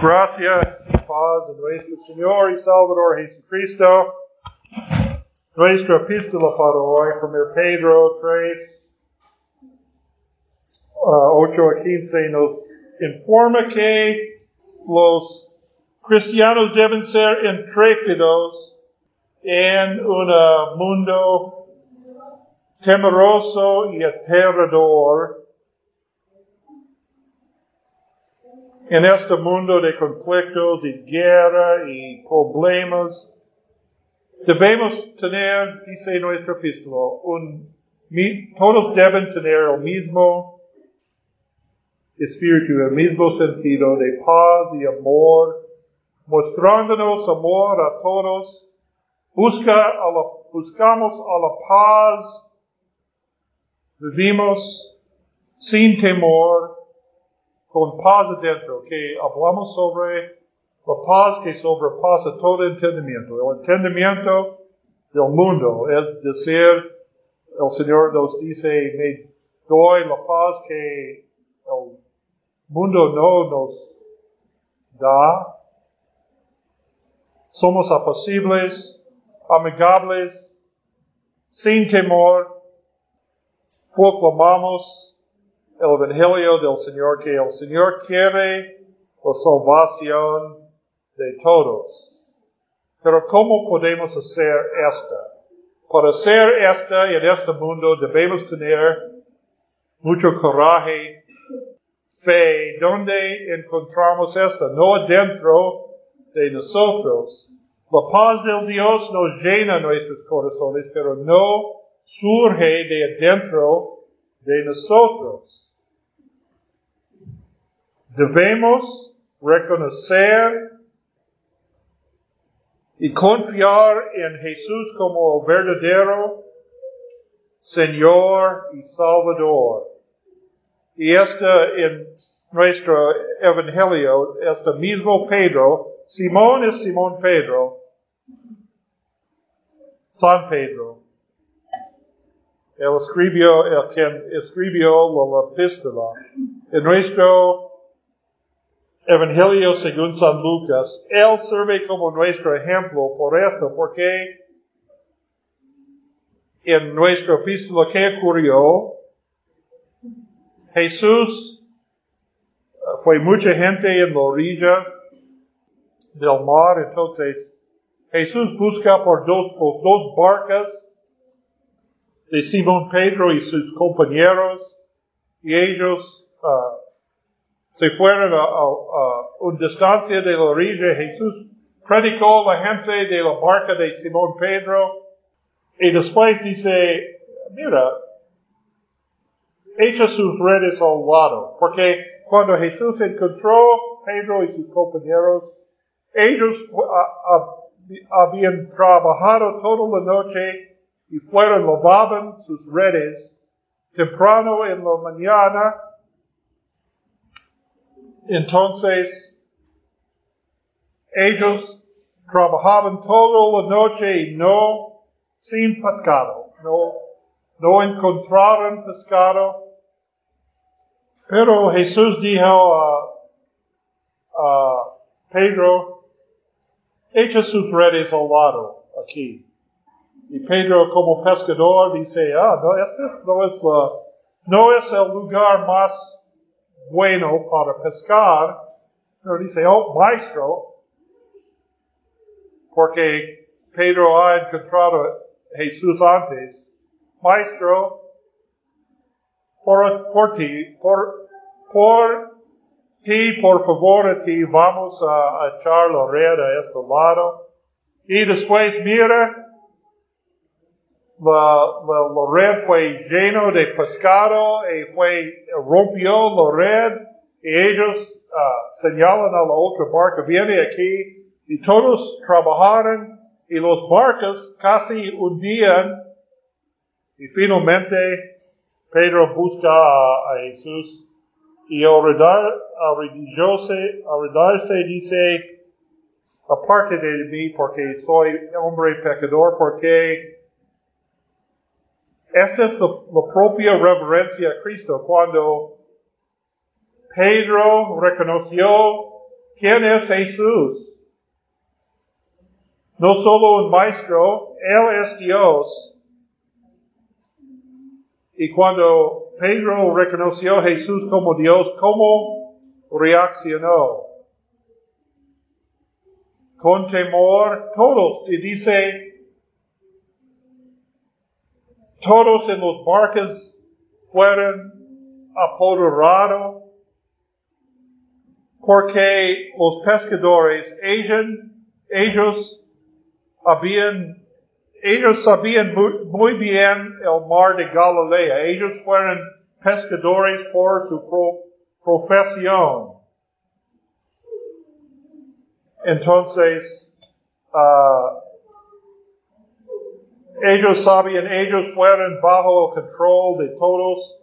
Gracia paz en nuestro Señor y Salvador Jesucristo. Nuestra epístola para hoy, 1 Pedro 3, uh, 8 a 15, nos informa que los cristianos deben ser intrépidos en un mundo temeroso y aterrador en este mundo de conflictos, de guerra y problemas, debemos tener, dice nuestro epístola, un, todos deben tener el mismo espíritu, el mismo sentido de paz y amor, mostrándonos amor a todos. Busca a la, buscamos a la paz, vivimos sin temor, con paz adentro, que hablamos sobre la paz que sobrepasa todo entendimiento. El entendimiento del mundo, es decir, el Señor nos dice, me doy la paz que el mundo no nos da. Somos apacibles, amigables, sin temor, proclamamos el Evangelio del Señor, que el Señor quiere la salvación de todos. Pero ¿cómo podemos hacer esta? Para hacer esta en este mundo debemos tener mucho coraje, fe. ¿Dónde encontramos esta? No adentro de nosotros. La paz del Dios nos llena nuestros corazones, pero no surge de adentro de nosotros. Debemos reconocer y confiar en Jesús como el verdadero Señor y Salvador. Y este en nuestro Evangelio, este mismo Pedro, Simón es Simón Pedro, San Pedro. Él escribió, el quien escribió la epístola. En nuestro Evangelio según San Lucas, Él sirve como nuestro ejemplo por esto, porque en nuestro epístola que ocurrió, Jesús uh, fue mucha gente en la orilla del mar, entonces Jesús busca por dos, barcas de Simón Pedro y sus compañeros, y ellos uh, se fueron a, una distancia de la orilla. Jesús predicó a la gente de la barca de Simón Pedro y después dice, mira, echa sus redes al lado, porque cuando Jesús encontró Pedro y sus compañeros, ellos habían trabajado toda la noche y fueron, lavaban sus redes temprano en la mañana entonces, ellos trabajaban toda la noche y no sin pescado, no, no encontraron pescado. Pero Jesús dijo a, Pedro, echa sus redes al lado aquí. Y Pedro como pescador dice, ah, no, este no es la, no es el lugar más bueno para pescar, pero dice, oh, maestro, porque Pedro ha encontrado a Jesús antes, maestro, por, por ti, por, por ti, por favor, a ti, vamos a, echar la red a este lado. Y después, mira, la, la, red fue lleno de pescado y fue, rompió la red y ellos uh, señalan a la otra barca, viene aquí y todos trabajaron y los barcos casi hundían. Y finalmente Pedro busca a, Jesús y al redarse dice, aparte de mí porque soy hombre pecador, porque esta es la, propia reverencia a Cristo. Cuando Pedro reconoció ¿quién es Jesús? No solo un maestro, Él es Dios. Y cuando Pedro reconoció a Jesús como Dios, ¿cómo reaccionó? Con temor, todos, y dice, todos en los barcos fueron apoderados porque los pescadores, ellos, habían, ellos sabían muy, bien el mar de Galilea. Ellos fueron pescadores por su profesión. Entonces, uh, ellos sabían, ellos fueron bajo el control de todos,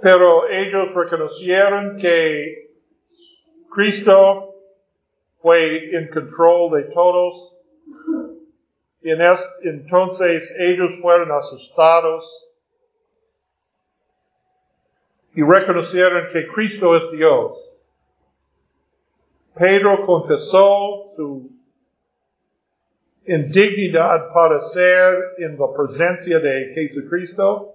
pero ellos reconocieron que Cristo fue en control de todos. En entonces ellos fueron asustados y reconocieron que Cristo es Dios. Pedro confesó su indignidad para ser en la presencia de Jesucristo.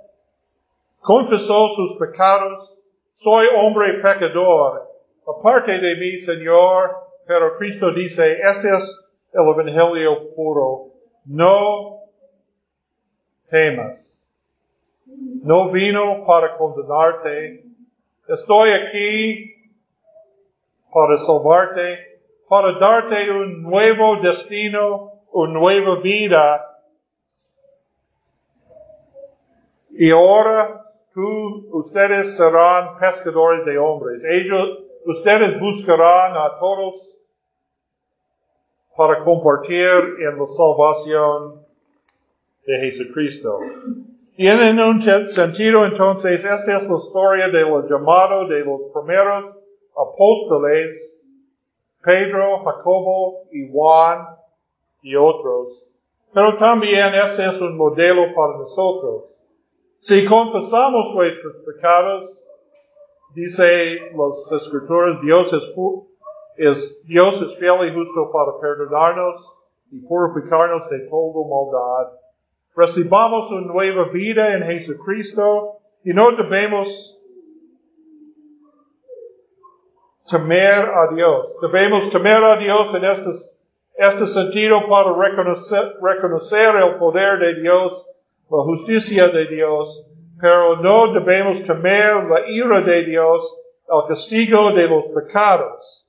Confesó sus pecados. Soy hombre pecador. Aparte de mí, Señor, pero Cristo dice, este es el Evangelio puro. No temas. No vino para condenarte. Estoy aquí para salvarte, para darte un nuevo destino, una nueva vida. Y ahora tú, ustedes serán pescadores de hombres. Ellos, ustedes buscarán a todos para compartir en la salvación de Jesucristo. Y en un sentido, entonces, esta es la historia de los llamados de los primeros apóstoles, Pedro, Jacobo y Juan y otros. Pero también este es un modelo para nosotros. Si confesamos nuestros pecados, dice las escrituras, Dios es es, Dios fiel y justo para perdonarnos y purificarnos de toda maldad. Recibamos una nueva vida en Jesucristo y no debemos temer a Dios. Debemos temer a Dios en este, este sentido para reconocer, reconocer el poder de Dios, la justicia de Dios, pero no debemos temer la ira de Dios, el castigo de los pecados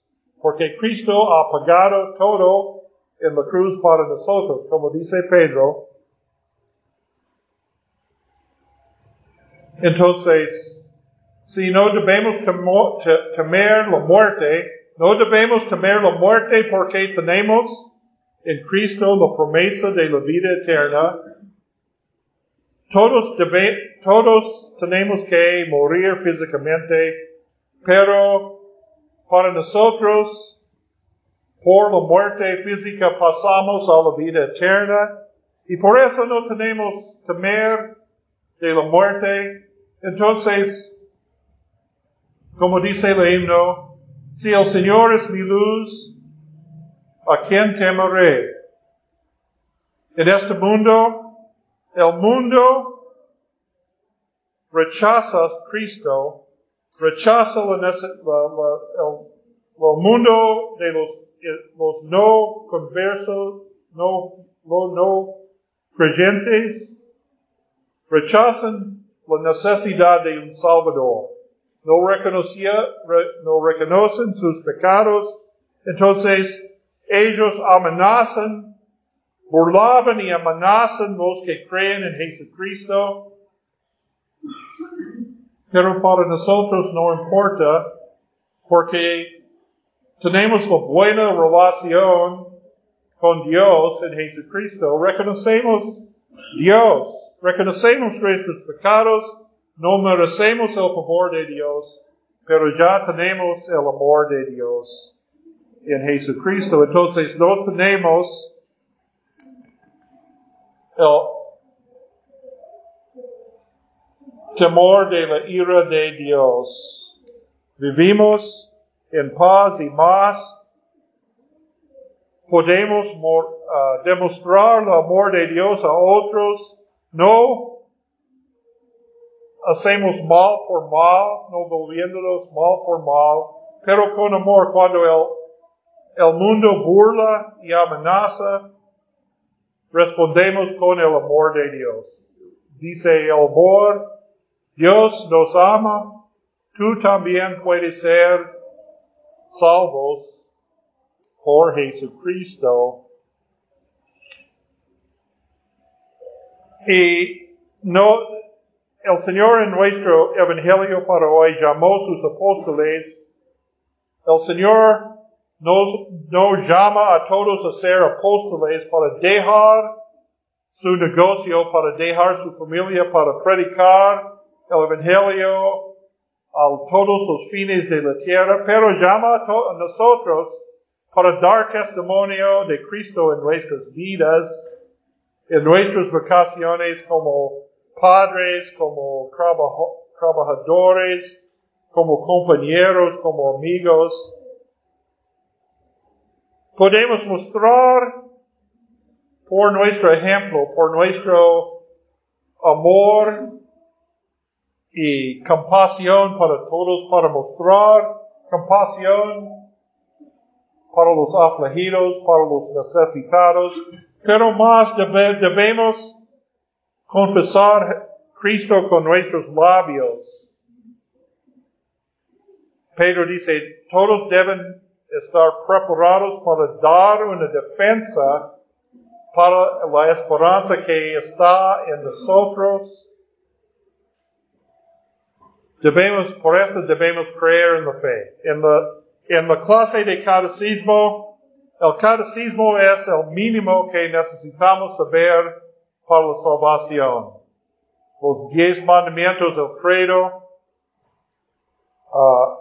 porque Cristo ha pagado todo en la cruz para nosotros, como dice Pedro. Entonces, si no debemos temer la muerte, no debemos temer la muerte porque tenemos en Cristo la promesa de la vida eterna. Todos, todos tenemos que morir físicamente, pero para nosotros, por la muerte física pasamos a la vida eterna y por eso no tenemos temer de la muerte. Entonces, como dice el himno, si el Señor es mi luz, ¿a quién temeré? En este mundo, el mundo rechaza a Cristo rechaza la, el, mundo de los, los no conversos, no, no, no creyentes, rechazan la necesidad de un Salvador. No, reconocía, no reconocen sus pecados, entonces ellos amenazan, burlaban y amenazan los que creen en Jesucristo. Pero para nosotros no importa porque tenemos la buena relación con Dios en Jesucristo. Reconocemos Dios, reconocemos nuestros pecados, no merecemos el favor de Dios, pero ya tenemos el amor de Dios en Jesucristo. Entonces no tenemos el temor de la ira de Dios. Vivimos en paz y más. Podemos uh, demostrar el amor de Dios a otros. No hacemos mal por mal, no volviéndonos mal por mal, pero con amor. Cuando el, el mundo burla y amenaza, respondemos con el amor de Dios. Dice el amor, Dios nos ama, tú también puedes ser salvos por Jesucristo. Y no, el Señor en nuestro Evangelio para hoy llamó sus apóstoles. El Señor nos, nos llama a todos a ser apóstoles para dejar su negocio, para dejar su familia, para predicar el Evangelio a todos los fines de la tierra, pero llama a, nosotros para dar testimonio de Cristo en nuestras vidas, en nuestras vacaciones como padres, como trabajadores, como compañeros, como amigos. Podemos mostrar por nuestro ejemplo, por nuestro amor y compasión para todos, para mostrar compasión para los afligidos, para los necesitados, pero más debemos confesar Cristo con nuestros labios. Pedro dice, todos deben estar preparados para dar una defensa para la esperanza que está en nosotros. Debemos, por eso debemos creer en la fe. En la, en la clase de catecismo, el catecismo es el mínimo que necesitamos saber para la salvación. Los diez mandamientos del credo, uh,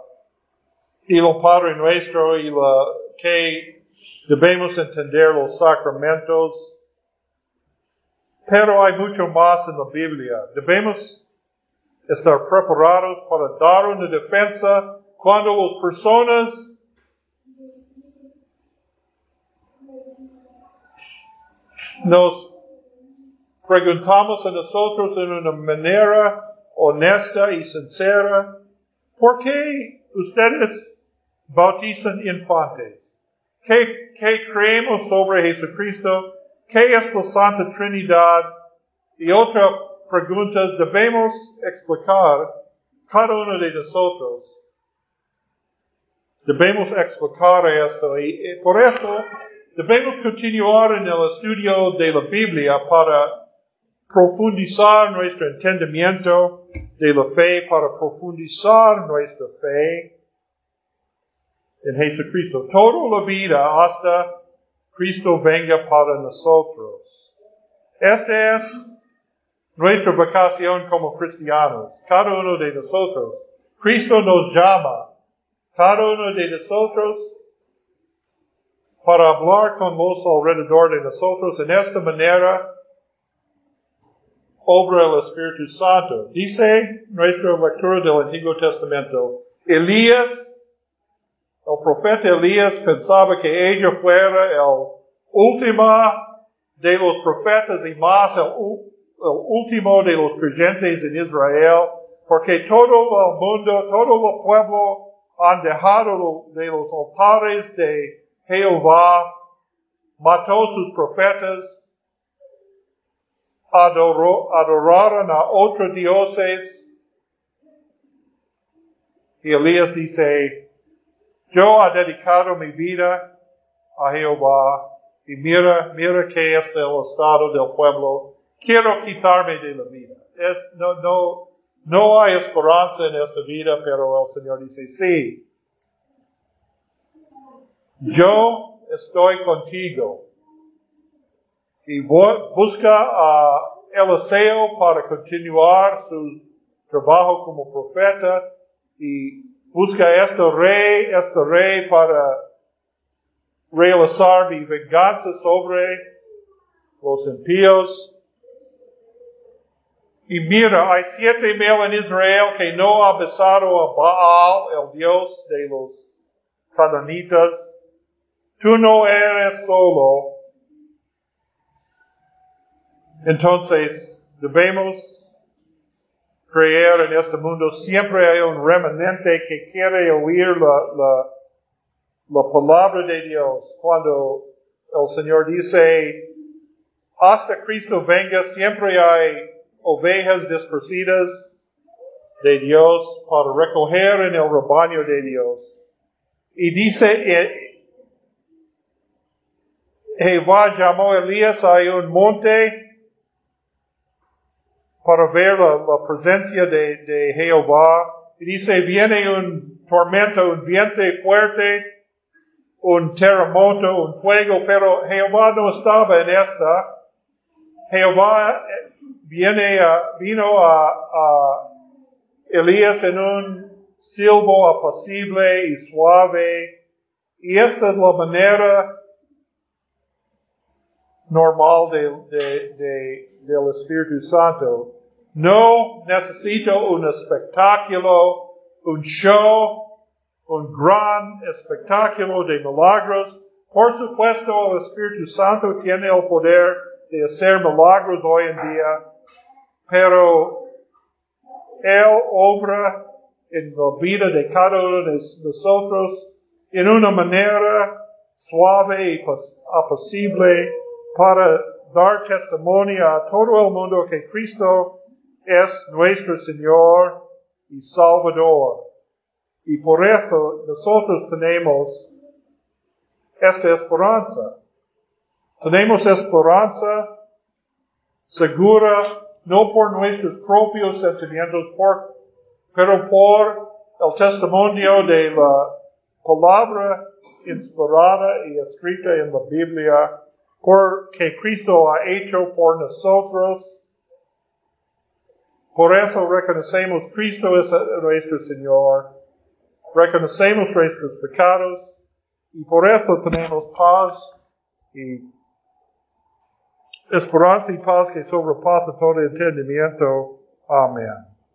y el Padre nuestro, y la que debemos entender los sacramentos. Pero hay mucho más en la Biblia. Debemos estar preparados para dar una defensa cuando las personas nos preguntamos a nosotros en una manera honesta y sincera, ¿por qué ustedes bautizan infantes? ¿Qué, ¿Qué, creemos sobre Jesucristo? ¿Qué es la Santa Trinidad? Y otra pregunta debemos explicar cada uno de nosotros. Debemos explicar esto y por eso debemos continuar en el estudio de la Biblia para profundizar nuestro entendimiento de la fe, para profundizar nuestra fe en Jesucristo. Toda la vida hasta Cristo venga para nosotros. Esta es nuestra vocación como cristianos. Cada uno de nosotros. Cristo nos llama. Cada uno de nosotros para hablar con los alrededor de nosotros en esta manera obra el Espíritu Santo. Dice nuestra lectura del Antiguo Testamento, Elías, el profeta Elías pensaba que ella fuera el último de los profetas y más el, último de los creyentes en Israel, porque todo el mundo, todo el pueblo han dejado de los altares de Jehová, mató sus profetas, adoraron a otros dioses. Y Elías dice, yo he dedicado mi vida a Jehová y mira, mira que es el estado del pueblo. Quiero quitarme de la vida. no, no, no hay esperanza en esta vida, pero el Señor dice, sí. Yo estoy contigo y busca a Eliseo para continuar su trabajo como profeta y busca este rey, este rey para realizar mi venganza sobre los impíos. Y mira, hay siete mil en Israel que no ha a Baal, el dios de los cananitas. Tú no eres solo. Entonces, debemos creer en este mundo. Siempre hay un remanente que quiere oír la, la, la palabra de Dios. Cuando el Señor dice, hasta Cristo venga, siempre hay ovejas dispersidas de Dios para recoger en el rebaño de Dios. Y dice, eh, Jehová llamó a Elías a un monte para ver la, presencia de, de, Jehová. Y dice, viene un tormento, un viento fuerte, un terremoto, un fuego, pero Jehová no estaba en esta. Jehová eh, viene a, vino a, a Elías en un silbo apacible y suave, y esta es la manera normal de, de, del Espíritu Santo. No necesito un espectáculo, un show, un gran espectáculo de milagros. Por supuesto, el Espíritu Santo tiene el poder de hacer milagros hoy en día, pero Él obra en la vida de cada uno de nosotros en una manera suave y apacible para dar testimonio a todo el mundo que Cristo es nuestro Señor y Salvador. Y por eso nosotros tenemos esta esperanza. Tenemos esperanza segura, no por nuestros propios sentimientos, pero por el testimonio de la palabra inspirada y escrita en la Biblia, porque Cristo ha hecho por nosotros. Por eso reconocemos Cristo es nuestro Señor, reconocemos nuestros pecados y por eso tenemos paz y esperanza y paz que sobrepasa todo entendimiento. Amén.